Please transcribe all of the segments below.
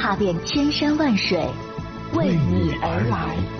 踏遍千山万水，为你而来。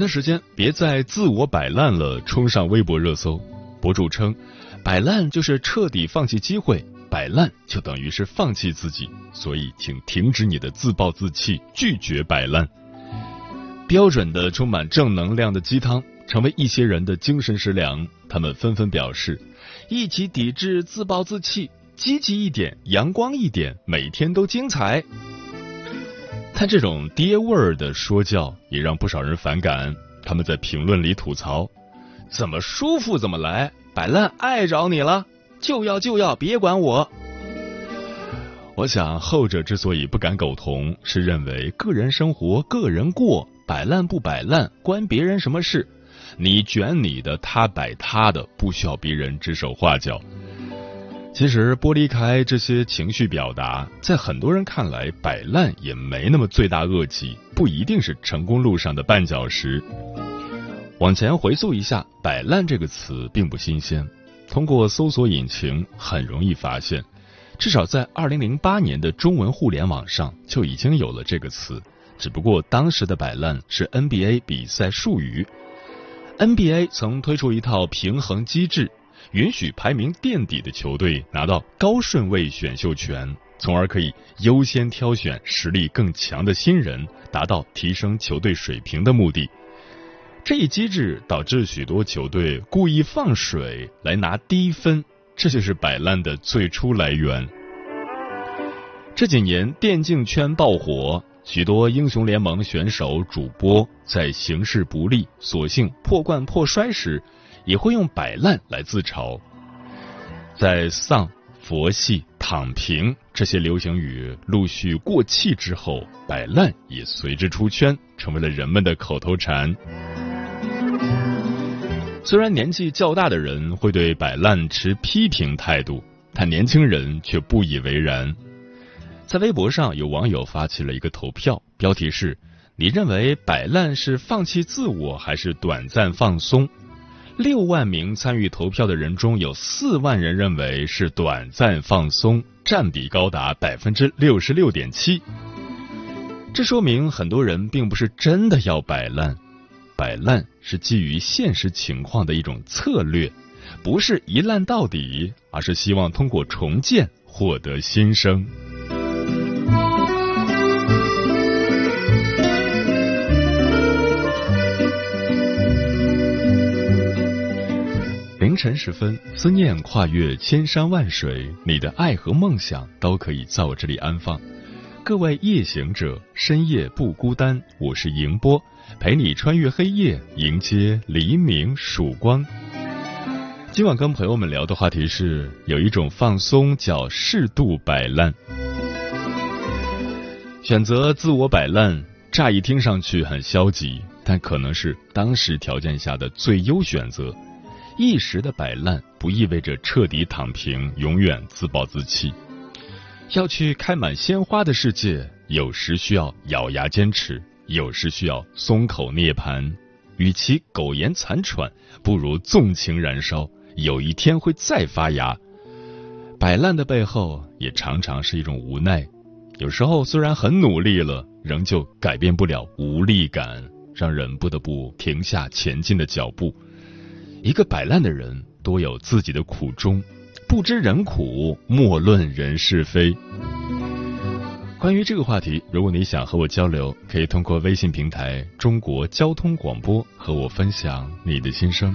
的时间，别再自我摆烂了，冲上微博热搜。博主称，摆烂就是彻底放弃机会，摆烂就等于是放弃自己，所以请停止你的自暴自弃，拒绝摆烂。标准的充满正能量的鸡汤，成为一些人的精神食粮。他们纷纷表示，一起抵制自暴自弃，积极一点，阳光一点，每天都精彩。他这种爹味儿的说教也让不少人反感。他们在评论里吐槽：“怎么舒服怎么来，摆烂碍着你了，就要就要，别管我。”我想后者之所以不敢苟同，是认为个人生活个人过，摆烂不摆烂关别人什么事？你卷你的，他摆他的，不需要别人指手画脚。其实剥离开这些情绪表达，在很多人看来，摆烂也没那么罪大恶极，不一定是成功路上的绊脚石。往前回溯一下，“摆烂”这个词并不新鲜，通过搜索引擎很容易发现，至少在二零零八年的中文互联网上就已经有了这个词，只不过当时的“摆烂”是 NBA 比赛术语。NBA 曾推出一套平衡机制。允许排名垫底的球队拿到高顺位选秀权，从而可以优先挑选实力更强的新人，达到提升球队水平的目的。这一机制导致许多球队故意放水来拿低分，这就是摆烂的最初来源。这几年电竞圈爆火，许多英雄联盟选手、主播在形势不利、索性破罐破摔时。也会用摆烂来自嘲，在丧、佛系、躺平这些流行语陆续过气之后，摆烂也随之出圈，成为了人们的口头禅。虽然年纪较大的人会对摆烂持批评态度，但年轻人却不以为然。在微博上，有网友发起了一个投票，标题是：“你认为摆烂是放弃自我，还是短暂放松？”六万名参与投票的人中有四万人认为是短暂放松，占比高达百分之六十六点七。这说明很多人并不是真的要摆烂，摆烂是基于现实情况的一种策略，不是一烂到底，而是希望通过重建获得新生。晨时分，思念跨越千山万水，你的爱和梦想都可以在我这里安放。各位夜行者，深夜不孤单，我是迎波，陪你穿越黑夜，迎接黎明曙光。今晚跟朋友们聊的话题是，有一种放松叫适度摆烂。选择自我摆烂，乍一听上去很消极，但可能是当时条件下的最优选择。一时的摆烂不意味着彻底躺平，永远自暴自弃。要去开满鲜花的世界，有时需要咬牙坚持，有时需要松口涅槃。与其苟延残喘，不如纵情燃烧，有一天会再发芽。摆烂的背后，也常常是一种无奈。有时候虽然很努力了，仍旧改变不了无力感，让人不得不停下前进的脚步。一个摆烂的人多有自己的苦衷，不知人苦，莫论人是非。关于这个话题，如果你想和我交流，可以通过微信平台“中国交通广播”和我分享你的心声。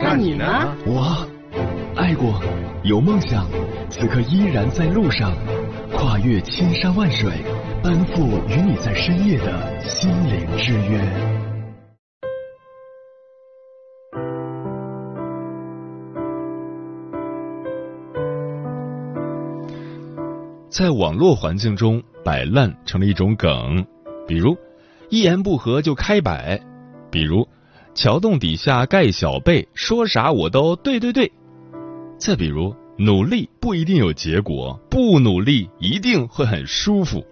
那你呢？我爱过，有梦想，此刻依然在路上，跨越千山万水，奔赴与你在深夜的心灵之约。在网络环境中，摆烂成了一种梗，比如一言不合就开摆，比如桥洞底下盖小被，说啥我都对对对。再比如，努力不一定有结果，不努力一定会很舒服。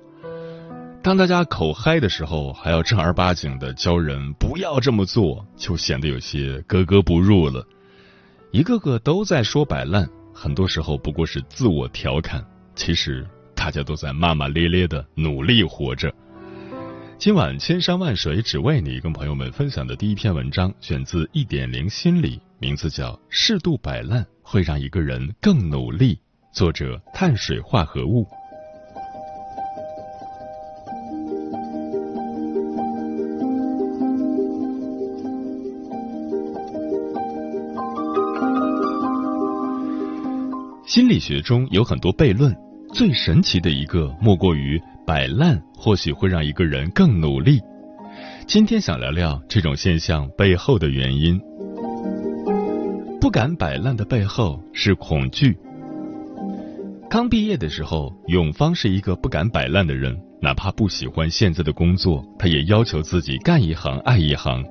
当大家口嗨的时候，还要正儿八经的教人不要这么做，就显得有些格格不入了。一个个都在说摆烂，很多时候不过是自我调侃。其实大家都在骂骂咧咧的努力活着。今晚千山万水只为你，跟朋友们分享的第一篇文章，选自一点零心理，名字叫《适度摆烂会让一个人更努力》，作者碳水化合物。心理学中有很多悖论，最神奇的一个莫过于摆烂或许会让一个人更努力。今天想聊聊这种现象背后的原因。不敢摆烂的背后是恐惧。刚毕业的时候，永芳是一个不敢摆烂的人，哪怕不喜欢现在的工作，他也要求自己干一行爱一行。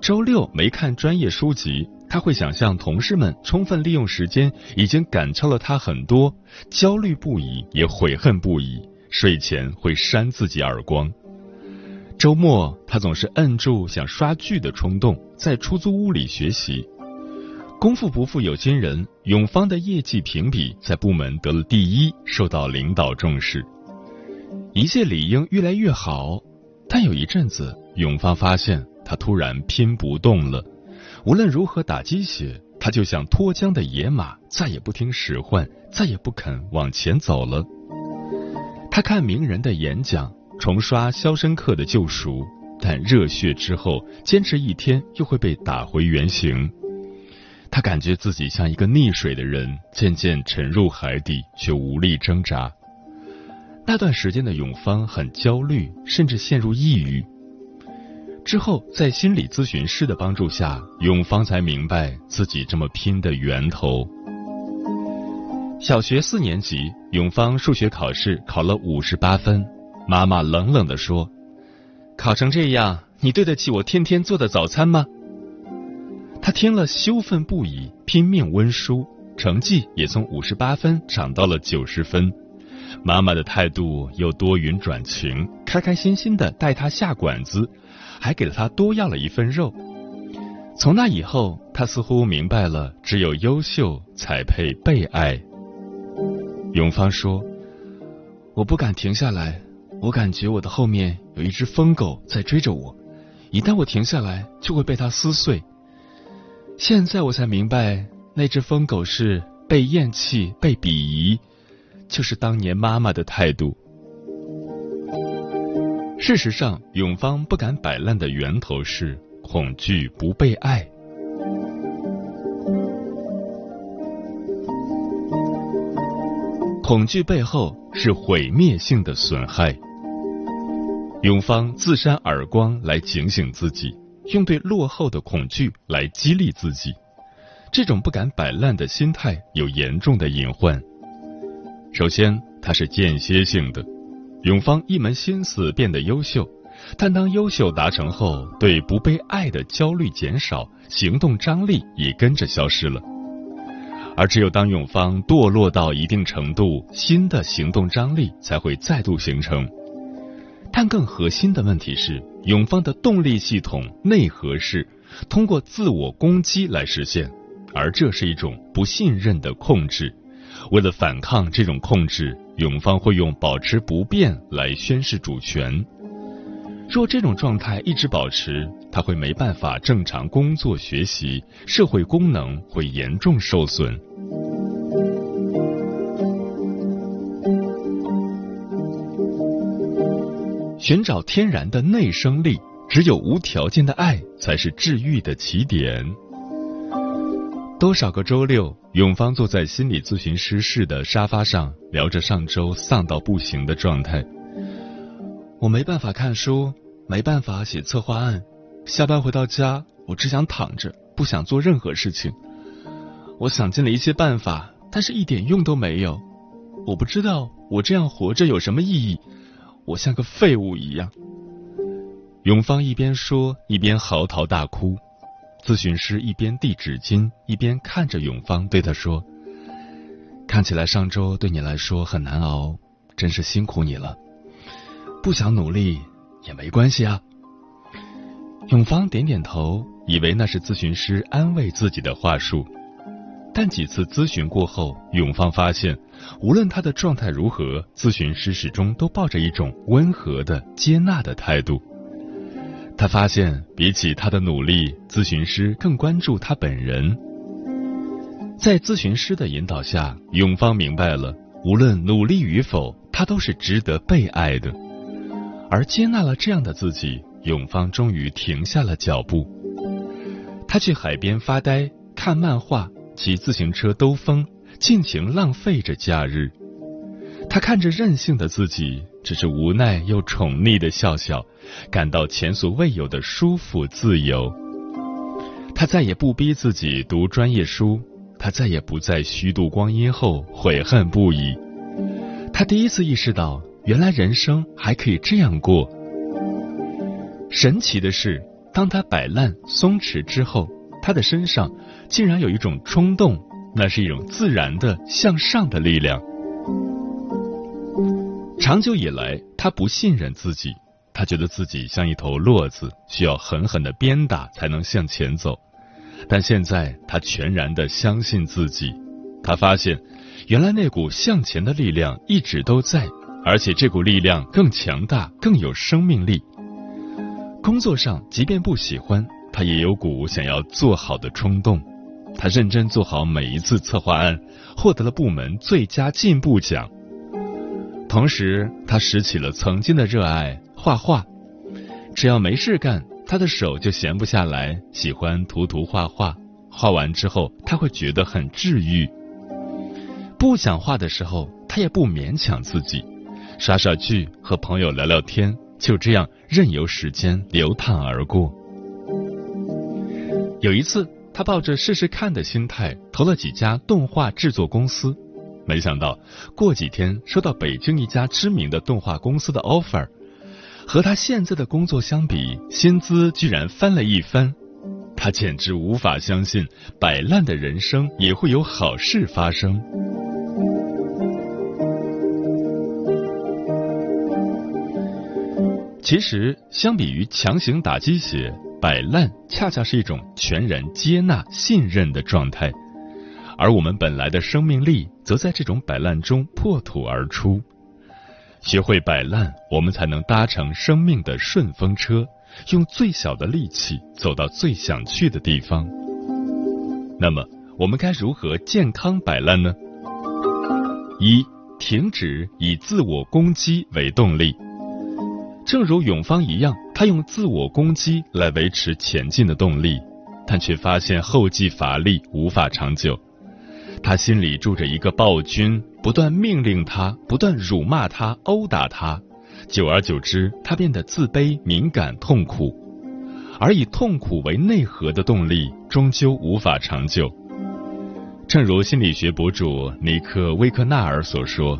周六没看专业书籍。他会想象同事们充分利用时间，已经赶超了他很多，焦虑不已，也悔恨不已。睡前会扇自己耳光。周末他总是摁住想刷剧的冲动，在出租屋里学习。功夫不负有心人，永芳的业绩评比在部门得了第一，受到领导重视。一切理应越来越好，但有一阵子，永芳发现他突然拼不动了。无论如何打鸡血，他就像脱缰的野马，再也不听使唤，再也不肯往前走了。他看名人的演讲，重刷《肖申克的救赎》，但热血之后，坚持一天又会被打回原形。他感觉自己像一个溺水的人，渐渐沉入海底，却无力挣扎。那段时间的永芳很焦虑，甚至陷入抑郁。之后，在心理咨询师的帮助下，永芳才明白自己这么拼的源头。小学四年级，永芳数学考试考了五十八分，妈妈冷冷地说：“考成这样，你对得起我天天做的早餐吗？”他听了羞愤不已，拼命温书，成绩也从五十八分涨到了九十分。妈妈的态度又多云转晴，开开心心的带他下馆子。还给了他多要了一份肉。从那以后，他似乎明白了，只有优秀才配被爱。永芳说：“我不敢停下来，我感觉我的后面有一只疯狗在追着我，一旦我停下来，就会被它撕碎。现在我才明白，那只疯狗是被厌弃、被鄙夷，就是当年妈妈的态度。”事实上，永芳不敢摆烂的源头是恐惧不被爱。恐惧背后是毁灭性的损害。永芳自扇耳光来警醒自己，用对落后的恐惧来激励自己。这种不敢摆烂的心态有严重的隐患。首先，它是间歇性的。永芳一门心思变得优秀，但当优秀达成后，对不被爱的焦虑减少，行动张力也跟着消失了。而只有当永芳堕落到一定程度，新的行动张力才会再度形成。但更核心的问题是，永芳的动力系统内核是通过自我攻击来实现，而这是一种不信任的控制。为了反抗这种控制，永芳会用保持不变来宣示主权。若这种状态一直保持，他会没办法正常工作学习，社会功能会严重受损。寻找天然的内生力，只有无条件的爱才是治愈的起点。多少个周六，永芳坐在心理咨询师室的沙发上，聊着上周丧到不行的状态。我没办法看书，没办法写策划案。下班回到家，我只想躺着，不想做任何事情。我想尽了一些办法，但是一点用都没有。我不知道我这样活着有什么意义。我像个废物一样。永芳一边说，一边嚎啕大哭。咨询师一边递纸巾，一边看着永芳，对他说：“看起来上周对你来说很难熬，真是辛苦你了。不想努力也没关系啊。”永芳点点头，以为那是咨询师安慰自己的话术。但几次咨询过后，永芳发现，无论他的状态如何，咨询师始终都抱着一种温和的接纳的态度。他发现，比起他的努力，咨询师更关注他本人。在咨询师的引导下，永芳明白了，无论努力与否，他都是值得被爱的。而接纳了这样的自己，永芳终于停下了脚步。他去海边发呆，看漫画。骑自行车兜风，尽情浪费着假日。他看着任性的自己，只是无奈又宠溺的笑笑，感到前所未有的舒服自由。他再也不逼自己读专业书，他再也不在虚度光阴后悔恨不已。他第一次意识到，原来人生还可以这样过。神奇的是，当他摆烂松弛之后。他的身上竟然有一种冲动，那是一种自然的向上的力量。长久以来，他不信任自己，他觉得自己像一头骆子，需要狠狠的鞭打才能向前走。但现在，他全然的相信自己。他发现，原来那股向前的力量一直都在，而且这股力量更强大，更有生命力。工作上，即便不喜欢。他也有股想要做好的冲动，他认真做好每一次策划案，获得了部门最佳进步奖。同时，他拾起了曾经的热爱画画，只要没事干，他的手就闲不下来，喜欢涂涂画画。画完之后，他会觉得很治愈。不想画的时候，他也不勉强自己，刷刷剧，和朋友聊聊天，就这样任由时间流淌而过。有一次，他抱着试试看的心态投了几家动画制作公司，没想到过几天收到北京一家知名的动画公司的 offer，和他现在的工作相比，薪资居然翻了一番，他简直无法相信，摆烂的人生也会有好事发生。其实，相比于强行打鸡血。摆烂恰恰是一种全然接纳、信任的状态，而我们本来的生命力则在这种摆烂中破土而出。学会摆烂，我们才能搭乘生命的顺风车，用最小的力气走到最想去的地方。那么，我们该如何健康摆烂呢？一、停止以自我攻击为动力。正如永芳一样，他用自我攻击来维持前进的动力，但却发现后继乏力，无法长久。他心里住着一个暴君，不断命令他，不断辱骂他，殴打他。久而久之，他变得自卑、敏感、痛苦。而以痛苦为内核的动力，终究无法长久。正如心理学博主尼克·威克纳尔所说。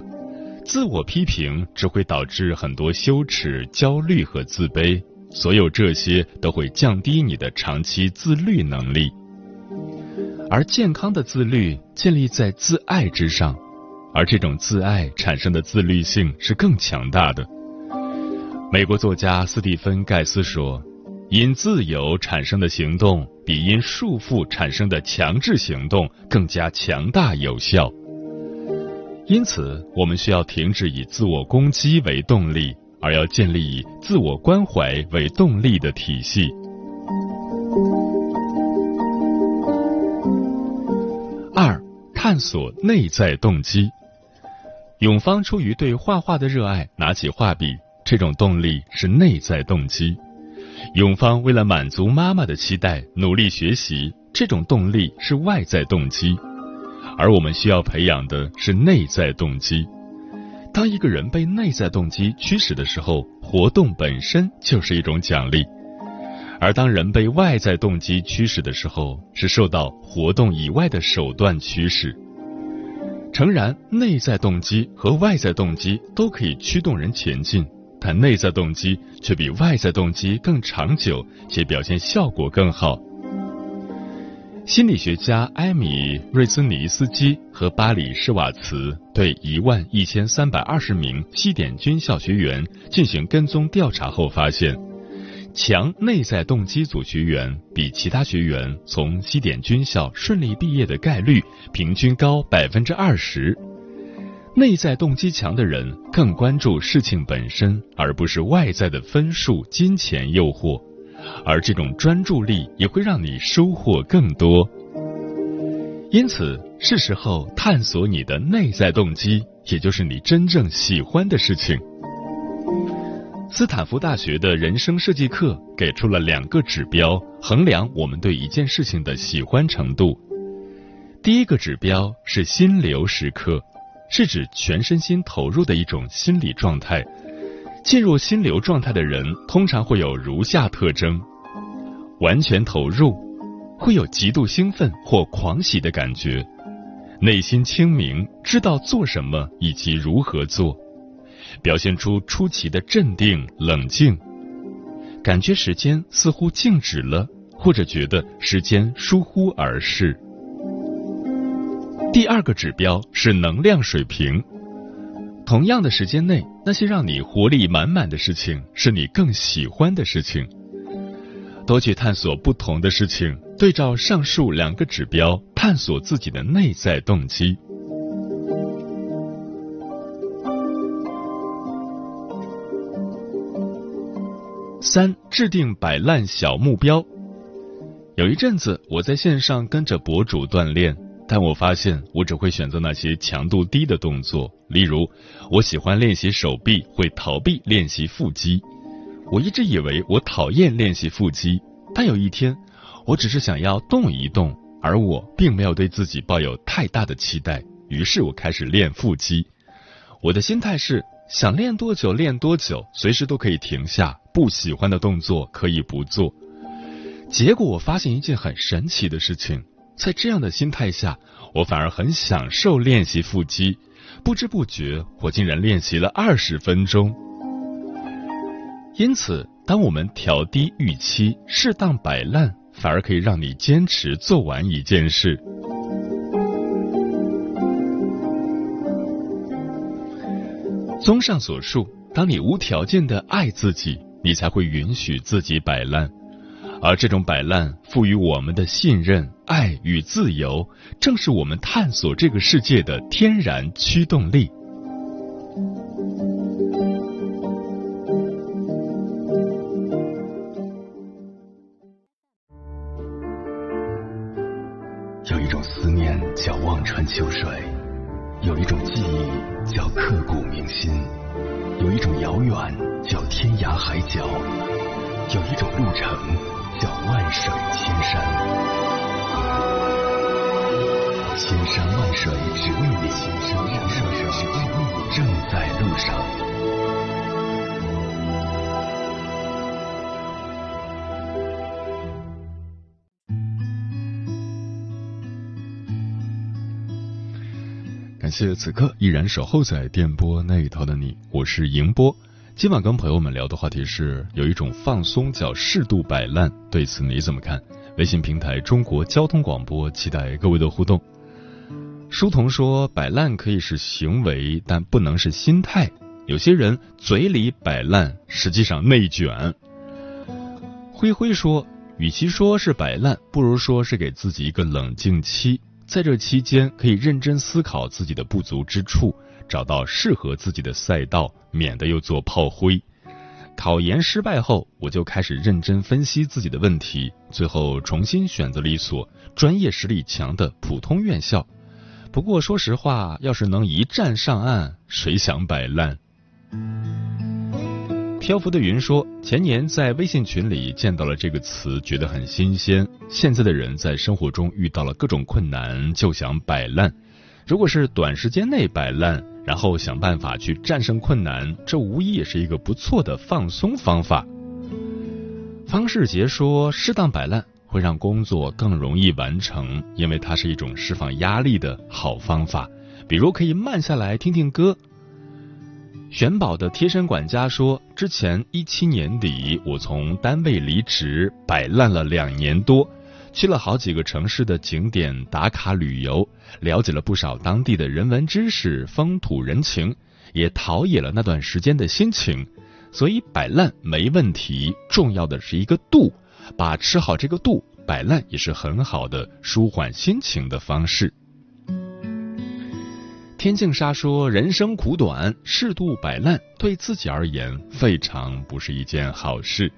自我批评只会导致很多羞耻、焦虑和自卑，所有这些都会降低你的长期自律能力。而健康的自律建立在自爱之上，而这种自爱产生的自律性是更强大的。美国作家斯蒂芬·盖斯说：“因自由产生的行动，比因束缚产生的强制行动更加强大有效。”因此，我们需要停止以自我攻击为动力，而要建立以自我关怀为动力的体系。二、探索内在动机。永芳出于对画画的热爱，拿起画笔。这种动力是内在动机。永芳为了满足妈妈的期待，努力学习。这种动力是外在动机。而我们需要培养的是内在动机。当一个人被内在动机驱使的时候，活动本身就是一种奖励；而当人被外在动机驱使的时候，是受到活动以外的手段驱使。诚然，内在动机和外在动机都可以驱动人前进，但内在动机却比外在动机更长久，且表现效果更好。心理学家埃米·瑞兹尼斯基和巴里施瓦茨对一万一千三百二十名西点军校学员进行跟踪调查后发现，强内在动机组学员比其他学员从西点军校顺利毕业的概率平均高百分之二十。内在动机强的人更关注事情本身，而不是外在的分数、金钱诱惑。而这种专注力也会让你收获更多，因此是时候探索你的内在动机，也就是你真正喜欢的事情。斯坦福大学的人生设计课给出了两个指标，衡量我们对一件事情的喜欢程度。第一个指标是心流时刻，是指全身心投入的一种心理状态。进入心流状态的人通常会有如下特征：完全投入，会有极度兴奋或狂喜的感觉；内心清明，知道做什么以及如何做；表现出出奇的镇定冷静；感觉时间似乎静止了，或者觉得时间疏忽而逝。第二个指标是能量水平。同样的时间内，那些让你活力满满的事情，是你更喜欢的事情。多去探索不同的事情，对照上述两个指标，探索自己的内在动机。三、制定摆烂小目标。有一阵子，我在线上跟着博主锻炼。但我发现，我只会选择那些强度低的动作，例如，我喜欢练习手臂，会逃避练习腹肌。我一直以为我讨厌练习腹肌，但有一天，我只是想要动一动，而我并没有对自己抱有太大的期待。于是我开始练腹肌。我的心态是想练多久练多久，随时都可以停下，不喜欢的动作可以不做。结果我发现一件很神奇的事情。在这样的心态下，我反而很享受练习腹肌，不知不觉我竟然练习了二十分钟。因此，当我们调低预期，适当摆烂，反而可以让你坚持做完一件事。综上所述，当你无条件的爱自己，你才会允许自己摆烂。而这种摆烂赋予我们的信任、爱与自由，正是我们探索这个世界的天然驱动力。感谢此刻依然守候在电波那一头的你，我是迎波。今晚跟朋友们聊的话题是，有一种放松叫适度摆烂，对此你怎么看？微信平台中国交通广播，期待各位的互动。书童说，摆烂可以是行为，但不能是心态。有些人嘴里摆烂，实际上内卷。灰灰说，与其说是摆烂，不如说是给自己一个冷静期。在这期间，可以认真思考自己的不足之处，找到适合自己的赛道，免得又做炮灰。考研失败后，我就开始认真分析自己的问题，最后重新选择了一所专业实力强的普通院校。不过说实话，要是能一站上岸，谁想摆烂？漂浮的云说：“前年在微信群里见到了这个词，觉得很新鲜。现在的人在生活中遇到了各种困难，就想摆烂。如果是短时间内摆烂，然后想办法去战胜困难，这无疑也是一个不错的放松方法。”方世杰说：“适当摆烂会让工作更容易完成，因为它是一种释放压力的好方法。比如可以慢下来听听歌。”玄宝的贴身管家说：“之前一七年底，我从单位离职，摆烂了两年多，去了好几个城市的景点打卡旅游，了解了不少当地的人文知识、风土人情，也陶冶了那段时间的心情。所以摆烂没问题，重要的是一个度，把持好这个度，摆烂也是很好的舒缓心情的方式。”天净沙说：“人生苦短，适度摆烂对自己而言，未尝不是一件好事。”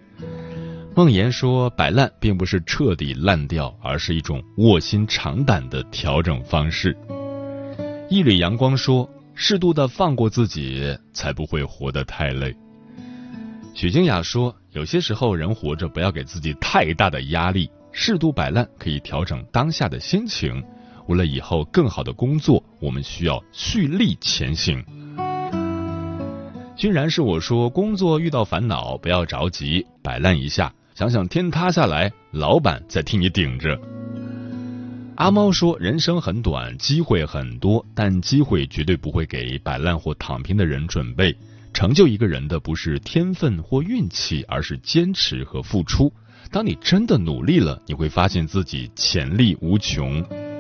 梦言说：“摆烂并不是彻底烂掉，而是一种卧薪尝胆的调整方式。”一缕阳光说：“适度的放过自己，才不会活得太累。”许静雅说：“有些时候，人活着不要给自己太大的压力，适度摆烂可以调整当下的心情。”为了以后更好的工作，我们需要蓄力前行。君然是我说，工作遇到烦恼不要着急，摆烂一下，想想天塌下来，老板在替你顶着。阿猫说，人生很短，机会很多，但机会绝对不会给摆烂或躺平的人准备。成就一个人的不是天分或运气，而是坚持和付出。当你真的努力了，你会发现自己潜力无穷。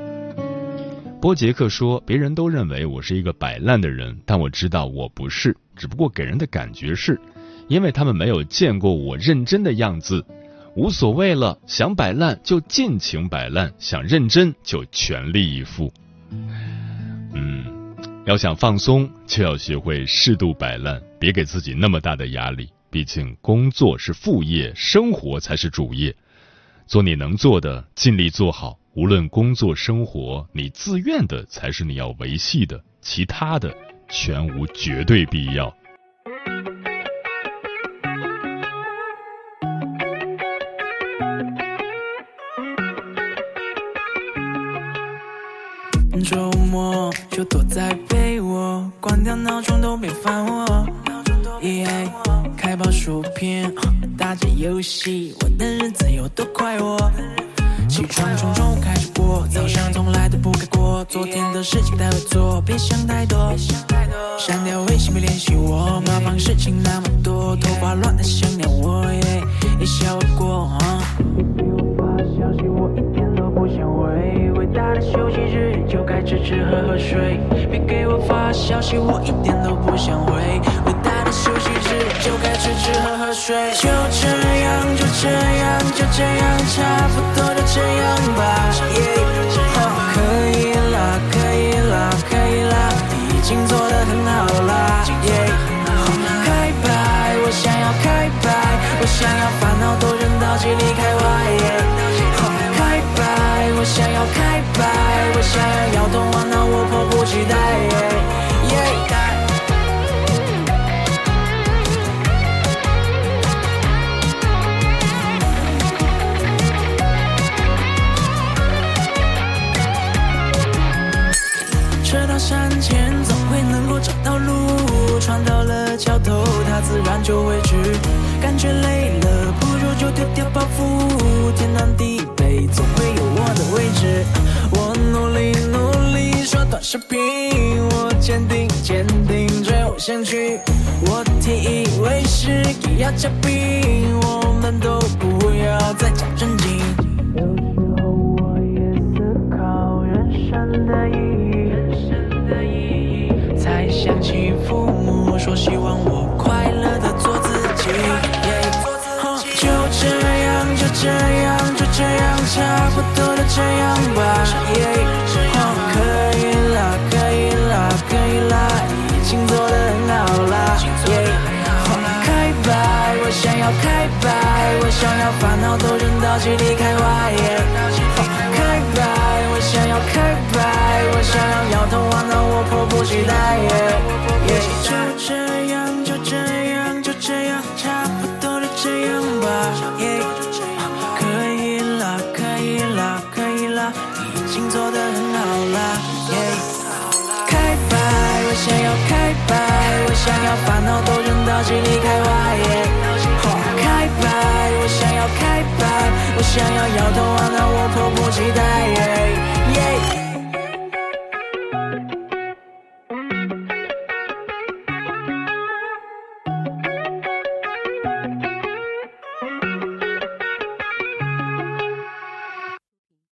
波杰克说：“别人都认为我是一个摆烂的人，但我知道我不是，只不过给人的感觉是，因为他们没有见过我认真的样子。无所谓了，想摆烂就尽情摆烂，想认真就全力以赴。嗯，要想放松，就要学会适度摆烂，别给自己那么大的压力。毕竟工作是副业，生活才是主业。做你能做的，尽力做好。”无论工作生活，你自愿的才是你要维系的，其他的全无绝对必要。周末就躲在被窝，关掉闹钟都别烦我。开包薯片，打着游戏，我的日子有多快活。起床冲冲开始过，早上从来都不该过。昨天的事情待会做，别想太多。删掉微信别联系我，麻烦事情那么多，头发乱的想念我，一笑而过。给我发消息我一点都不想回，伟大的休息日就该吃吃喝喝睡。别给我发消息我一点都不想回，伟大的休息日就该吃吃喝喝睡。就这样就这样就这样差不多。这样吧，可以了，可以了，可以了，已经做得很好了。开摆，我想要开摆，我想要烦恼都扔到几里开外。开摆，我想要开摆，我想要摇头晃脑，我迫不及待。山前总会能够找到路，穿到了桥头，它自然就会去。感觉累了，不如就丢掉包袱，天南地北总会有我的位置。我努力努力刷短视频，想去。我提议为师也要嘉宾，我们都不要再讲正经。有时候我也思考人生的意希望我快乐的做自己。就这样，就这样，就这样，差不多就这样吧。可以啦，可以啦，可以啦，已经做得很好啦。开摆，我想要开摆，我想要烦恼都扔到基里开花。我想要开摆，我想要摇头晃脑，我迫不及待。就这样，就这样，就这样，差不多就这样吧。可以啦，可以啦，可以啦，已经做得很好啦。开摆，我想要开摆，我想要烦恼都扔到心里开花。开摆，我想要开摆，我想要摇头晃脑，我迫不及待。yeah.